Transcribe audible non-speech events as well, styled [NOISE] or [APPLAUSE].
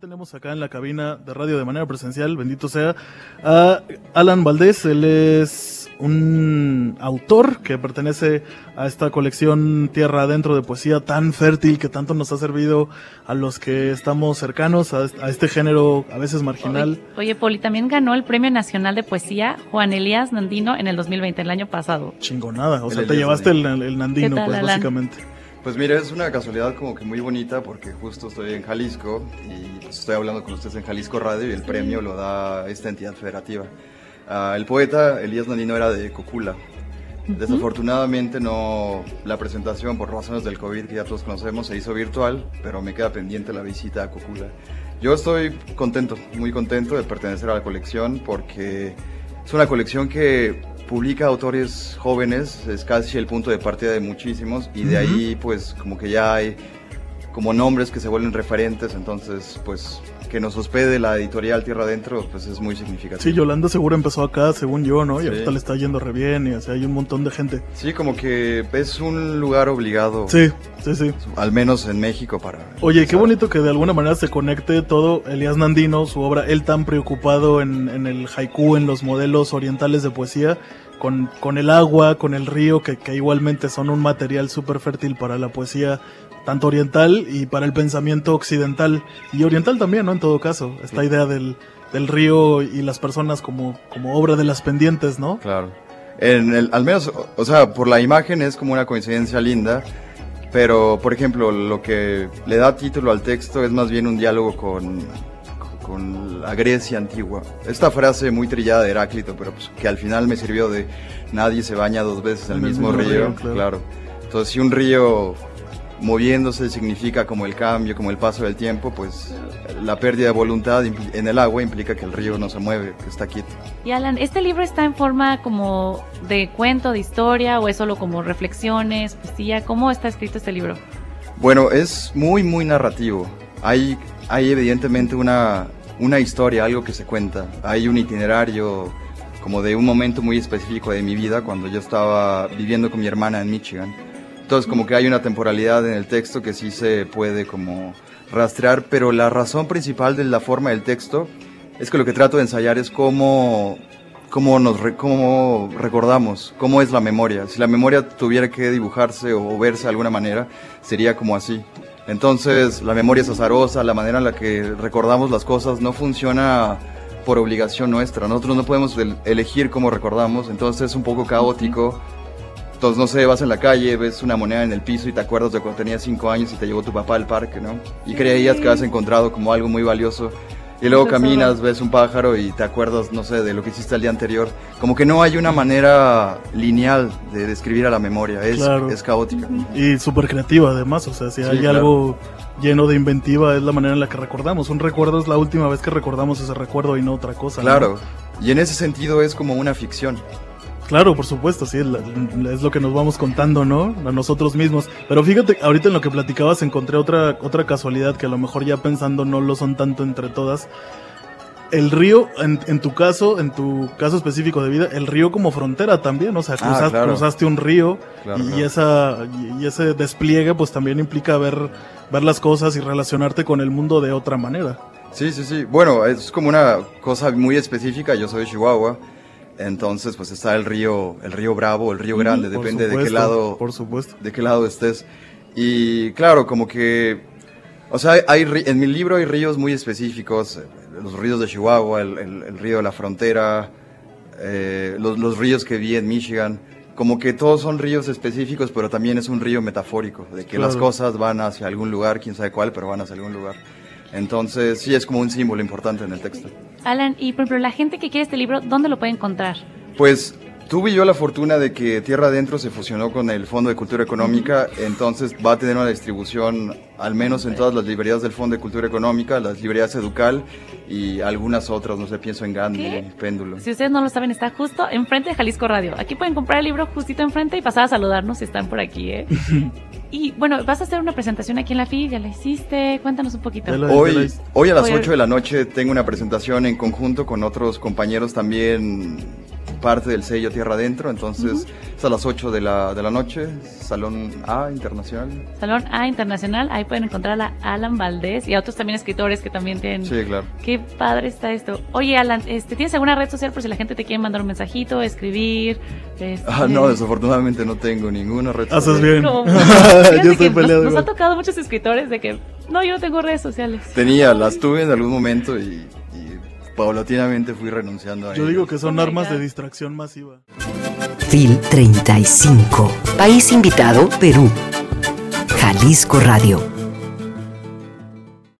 Tenemos acá en la cabina de radio de manera presencial, bendito sea, a Alan Valdés. Él es un autor que pertenece a esta colección Tierra Adentro de poesía tan fértil que tanto nos ha servido a los que estamos cercanos a, este género a veces marginal. Oye, Poli, también ganó el Premio Nacional de Poesía Juan Elías Nandino en el 2020, el año pasado. Chingonada, o sea, te llevaste el, Nandino, pues básicamente. Pues mire, es una casualidad como que muy bonita porque justo estoy en Jalisco y estoy hablando con ustedes en Jalisco Radio y el premio lo da esta entidad federativa. Ah, el poeta Elías Nandino era de Cocula. Desafortunadamente no la presentación por razones del COVID que ya todos conocemos se hizo virtual, pero me queda pendiente la visita a Cocula. Yo estoy contento, muy contento de pertenecer a la colección porque es una colección que publica autores jóvenes, es casi el punto de partida de muchísimos y de ahí pues como que ya hay como nombres que se vuelven referentes, entonces pues que nos hospede la editorial Tierra Adentro, pues es muy significativo. Sí, Yolanda seguro empezó acá, según yo, ¿no? Y ahorita le está yendo re bien y o hay un montón de gente. Sí, como que es un lugar obligado. Sí, sí, sí. Al menos en México para... Oye, qué bonito que de alguna manera se conecte todo Elías Nandino, su obra, él tan preocupado en, en el haiku, en los modelos orientales de poesía, con, con el agua, con el río, que, que igualmente son un material súper fértil para la poesía tanto oriental y para el pensamiento occidental y oriental también, ¿no? En todo caso, esta idea del, del río y las personas como, como obra de las pendientes, ¿no? Claro. En el, al menos, o sea, por la imagen es como una coincidencia linda, pero por ejemplo, lo que le da título al texto es más bien un diálogo con, con la Grecia antigua. Esta frase muy trillada de Heráclito, pero pues, que al final me sirvió de nadie se baña dos veces en el, mismo, río, claro. Entonces, si un río moviéndose significa como el cambio, como el paso del tiempo, pues la pérdida de voluntad en el agua implica que el río no se mueve, que está quieto. Y Alan, ¿este libro está en forma como de cuento, de historia, o es solo como reflexiones, poesía? ¿Cómo está escrito este libro? Bueno, es muy, muy narrativo. Hay, hay evidentemente una, una historia, algo que se cuenta. Hay un itinerario como de un momento muy específico de mi vida cuando yo estaba viviendo con mi hermana en Michigan entonces como que hay una temporalidad en el texto que sí se puede como rastrear, pero la razón principal de la forma del texto es que lo que trato de ensayar es cómo, cómo, nos, cómo recordamos, cómo es la memoria. Si la memoria tuviera que dibujarse o verse de alguna manera, sería como así. Entonces la memoria es azarosa, la manera en la que recordamos las cosas no funciona por obligación nuestra. Nosotros no podemos elegir cómo recordamos, entonces es un poco caótico entonces, no sé, vas en la calle, ves una moneda en el piso y te acuerdas de cuando tenías cinco años y te llevó tu papá al parque, ¿no? Y creías que has encontrado como algo muy valioso. Y luego caminas, ves un pájaro y te acuerdas, no sé, de lo que hiciste el día anterior. Como que no hay una manera lineal de describir a la memoria, es, es caótica. Y súper creativa además, o sea, si hay algo lleno de inventiva es la manera en la que recordamos. Un recuerdo es la última vez que recordamos ese recuerdo y no otra cosa. Claro, y en ese sentido es como una ficción. Claro, por supuesto, sí, es lo que nos vamos contando, ¿no? A nosotros mismos. Pero fíjate, ahorita en lo que platicabas encontré otra, otra casualidad que a lo mejor ya pensando no lo son tanto entre todas. El río, en, tu caso, en tu caso específico de vida, el río como frontera también, o sea, ah, cruzaste un río y, esa, y, ese despliegue pues también implica ver, ver las cosas y relacionarte con el mundo de otra manera. Sí, sí, sí. Bueno, es como una cosa muy específica, yo soy de Chihuahua entonces, pues está el río, el río Bravo, el río Grande, depende de qué lado, por supuesto. de qué lado estés. Y claro, como que, o sea, hay, en mi libro hay ríos muy específicos, eh, los ríos de Chihuahua, el, río de la frontera, eh, los, ríos que vi en Michigan, como que todos son ríos específicos, pero también es un río metafórico, de que las cosas van hacia algún lugar, quién sabe cuál, pero van hacia algún lugar. Entonces, sí es como un símbolo importante en el texto. Alan, y por ejemplo, la gente que quiere este libro, ¿dónde lo puede encontrar? Pues tuve yo la fortuna de que Tierra Adentro se fusionó con el Fondo de Cultura Económica, entonces va a tener una distribución al menos en todas las librerías del Fondo de Cultura Económica, las librerías Educal y algunas otras, no sé, pienso en Gandhi, Péndulo. Si ustedes no lo saben, está justo enfrente de Jalisco Radio. Aquí pueden comprar el libro justito enfrente y pasar a saludarnos si están por aquí, ¿eh? [LAUGHS] Y bueno, vas a hacer una presentación aquí en la FIG, ya la hiciste, cuéntanos un poquito. Hoy, hoy a las 8 de la noche tengo una presentación en conjunto con otros compañeros también parte del sello Tierra Adentro, entonces es a las 8 de la, de la noche, Salón A Internacional. Salón A Internacional, ahí pueden encontrar a Alan Valdés y a otros también escritores que también tienen... Sí, claro. Qué padre está esto. Oye, Alan, este, ¿tienes alguna red social por si la gente te quiere mandar un mensajito, escribir? Este... Ah, no, desafortunadamente no tengo ninguna red social. Haces bien. [LAUGHS] [LAUGHS] yo estoy peleado. Nos, nos ha tocado muchos escritores de que, no, yo no tengo redes sociales. Tenía, las tuve en algún momento y paulatinamente fui renunciando a Yo digo que son oh armas de distracción masiva. FIL 35. País invitado, Perú. Jalisco Radio.